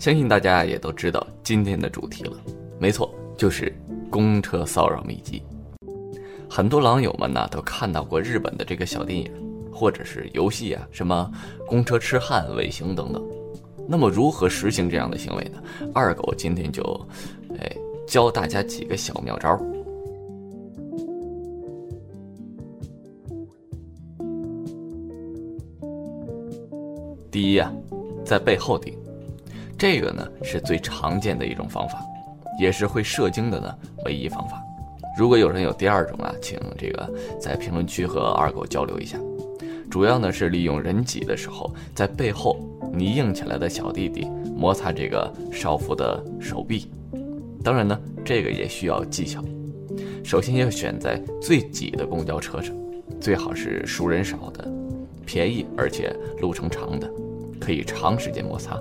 相信大家也都知道今天的主题了，没错，就是公车骚扰秘籍。很多狼友们呢都看到过日本的这个小电影，或者是游戏啊，什么公车痴汉、尾行等等。那么如何实行这样的行为呢？二狗今天就，哎，教大家几个小妙招。第一呀，在背后顶，这个呢是最常见的一种方法，也是会射精的呢唯一方法。如果有人有第二种啊，请这个在评论区和二狗交流一下。主要呢是利用人挤的时候，在背后你硬起来的小弟弟摩擦这个少妇的手臂。当然呢，这个也需要技巧。首先要选在最挤的公交车上，最好是熟人少的。便宜而且路程长的，可以长时间摩擦。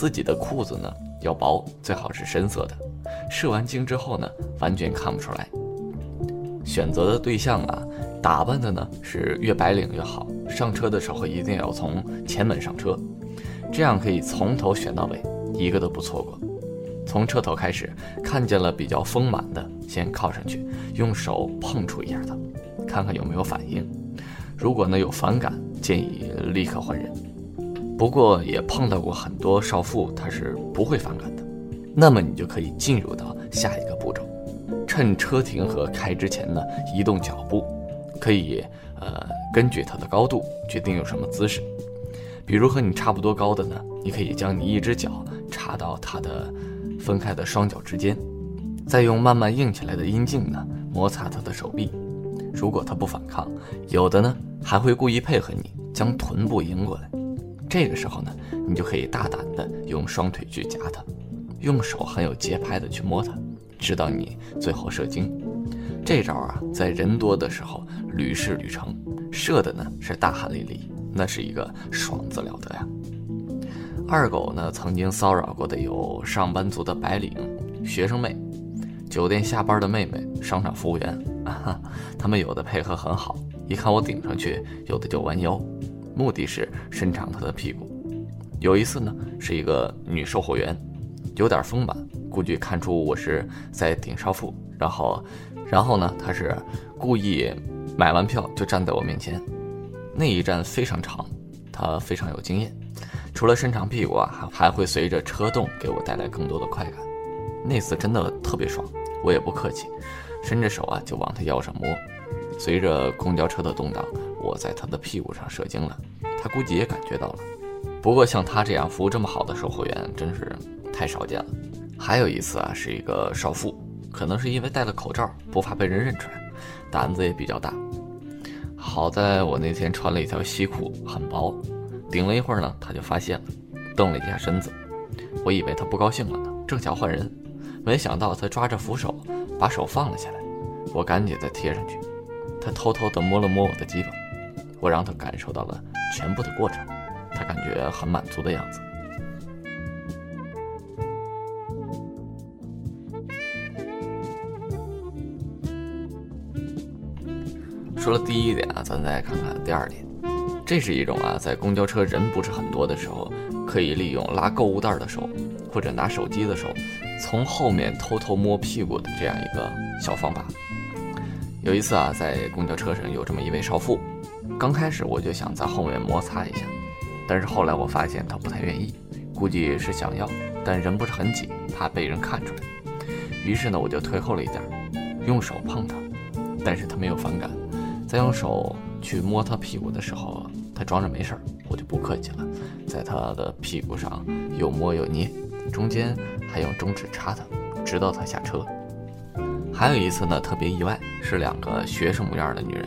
自己的裤子呢要薄，最好是深色的。射完精之后呢，完全看不出来。选择的对象啊，打扮的呢是越白领越好。上车的时候一定要从前门上车，这样可以从头选到尾，一个都不错过。从车头开始，看见了比较丰满的，先靠上去，用手碰触一下它，看看有没有反应。如果呢有反感，建议立刻换人。不过也碰到过很多少妇，她是不会反感的。那么你就可以进入到下一个步骤，趁车停和开之前呢，移动脚步，可以呃根据它的高度决定用什么姿势。比如和你差不多高的呢，你可以将你一只脚插到它的分开的双脚之间，再用慢慢硬起来的阴茎呢摩擦它的手臂。如果他不反抗，有的呢还会故意配合你，将臀部迎过来。这个时候呢，你就可以大胆的用双腿去夹它，用手很有节拍的去摸它，直到你最后射精。这招啊，在人多的时候屡试屡成，射的呢是大汗淋漓，那是一个爽字了得呀。二狗呢曾经骚扰过的有上班族的白领、学生妹、酒店下班的妹妹、商场服务员。哈，他们有的配合很好，一看我顶上去，有的就弯腰，目的是伸长他的屁股。有一次呢，是一个女售货员，有点丰满，估计看出我是在顶少妇，然后，然后呢，她是故意买完票就站在我面前，那一站非常长，她非常有经验，除了伸长屁股啊，还还会随着车动给我带来更多的快感。那次真的特别爽，我也不客气。伸着手啊，就往他腰上摸。随着公交车的动荡，我在他的屁股上射精了。他估计也感觉到了。不过像他这样服务这么好的售货员，真是太少见了。还有一次啊，是一个少妇，可能是因为戴了口罩，不怕被人认出来，胆子也比较大。好在我那天穿了一条西裤，很薄，顶了一会儿呢，他就发现了，动了一下身子。我以为他不高兴了呢，正想换人，没想到他抓着扶手。把手放了下来，我赶紧再贴上去。他偷偷地摸了摸我的鸡巴，我让他感受到了全部的过程，他感觉很满足的样子。说了第一点啊，咱再看看第二点。这是一种啊，在公交车人不是很多的时候，可以利用拉购物袋的手。或者拿手机的手，从后面偷偷摸屁股的这样一个小方法。有一次啊，在公交车上有这么一位少妇，刚开始我就想在后面摩擦一下，但是后来我发现她不太愿意，估计是想要，但人不是很挤，怕被人看出来。于是呢，我就退后了一点，用手碰她，但是她没有反感。在用手去摸她屁股的时候，她装着没事儿，我就不客气了，在她的屁股上又摸又捏。中间还用中指插她，直到她下车。还有一次呢，特别意外，是两个学生模样的女人，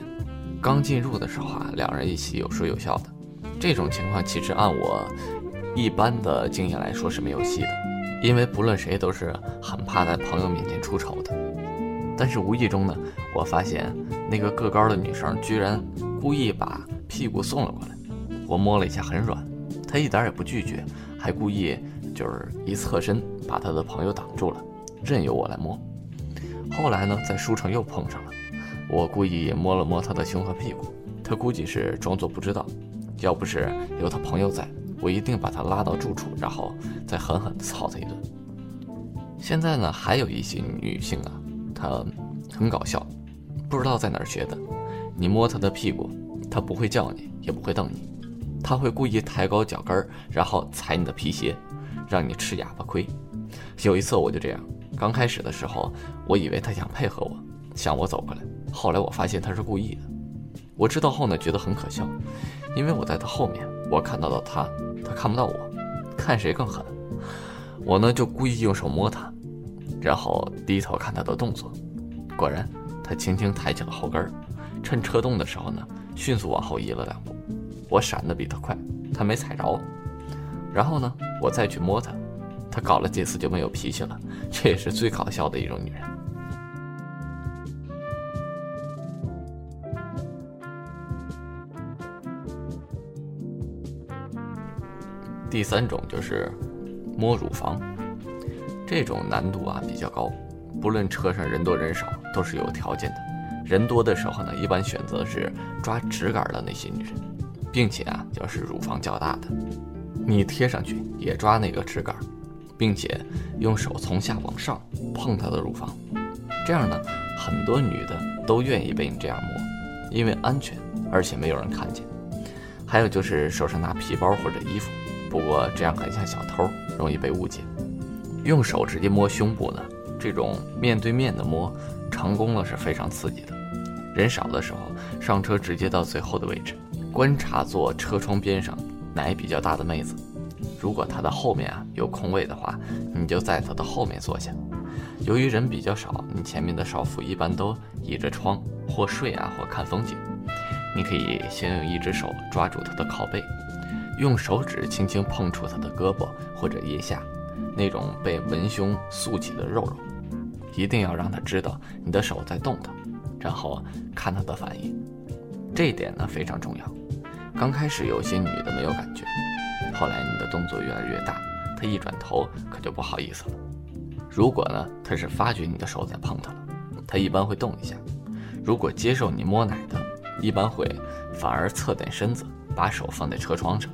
刚进入的时候啊，两人一起有说有笑的。这种情况其实按我一般的经验来说是没有戏的，因为不论谁都是很怕在朋友面前出丑的。但是无意中呢，我发现那个个高的女生居然故意把屁股送了过来，我摸了一下很软，她一点也不拒绝，还故意。就是一侧身把她的朋友挡住了，任由我来摸。后来呢，在书城又碰上了，我故意摸了摸他的胸和屁股，他估计是装作不知道。要不是有他朋友在，我一定把他拉到住处，然后再狠狠地操他一顿。现在呢，还有一些女性啊，她很搞笑，不知道在哪儿学的。你摸她的屁股，她不会叫你，也不会瞪你，她会故意抬高脚跟儿，然后踩你的皮鞋，让你吃哑巴亏。有一次我就这样，刚开始的时候，我以为他想配合我，向我走过来，后来我发现他是故意的。我知道后呢，觉得很可笑，因为我在他后面，我看到了他，他看不到我，看谁更狠。我呢就故意用手摸他，然后低头看他的动作，果然，他轻轻抬起了后跟儿，趁车动的时候呢，迅速往后移了两步。我闪得比他快，他没踩着。然后呢，我再去摸他，她搞了几次就没有脾气了。这也是最搞笑的一种女人。第三种就是摸乳房，这种难度啊比较高，不论车上人多人少都是有条件的。人多的时候呢，一般选择是抓直杆的那些女人，并且啊要是乳房较大的，你贴上去也抓那个直杆，并且用手从下往上碰她的乳房，这样呢，很多女的都愿意被你这样摸，因为安全，而且没有人看见。还有就是手上拿皮包或者衣服。不过这样很像小偷，容易被误解。用手直接摸胸部呢，这种面对面的摸，成功了是非常刺激的。人少的时候，上车直接到最后的位置，观察坐车窗边上奶比较大的妹子。如果她的后面啊有空位的话，你就在她的后面坐下。由于人比较少，你前面的少妇一般都倚着窗或睡啊或看风景。你可以先用一只手抓住她的靠背。用手指轻轻碰触她的胳膊或者腋下，那种被文胸塑起的肉肉，一定要让她知道你的手在动她，然后看她的反应。这一点呢非常重要。刚开始有些女的没有感觉，后来你的动作越来越大，他一转头可就不好意思了。如果呢他是发觉你的手在碰他了，他一般会动一下。如果接受你摸奶的，一般会反而侧点身子，把手放在车窗上。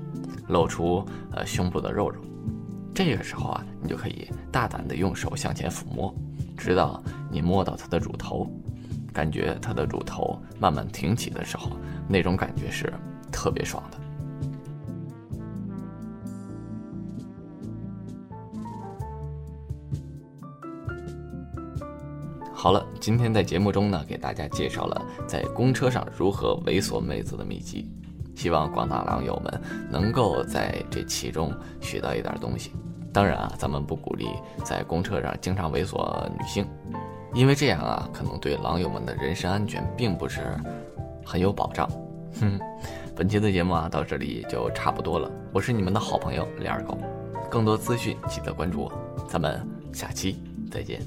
露出呃胸部的肉肉，这个时候啊，你就可以大胆的用手向前抚摸，直到你摸到他的乳头，感觉他的乳头慢慢挺起的时候，那种感觉是特别爽的。好了，今天在节目中呢，给大家介绍了在公车上如何猥琐妹子的秘籍。希望广大狼友们能够在这其中学到一点东西。当然啊，咱们不鼓励在公车上经常猥琐女性，因为这样啊，可能对狼友们的人身安全并不是很有保障。哼，本期的节目啊，到这里就差不多了。我是你们的好朋友李二狗，更多资讯记得关注我，咱们下期再见。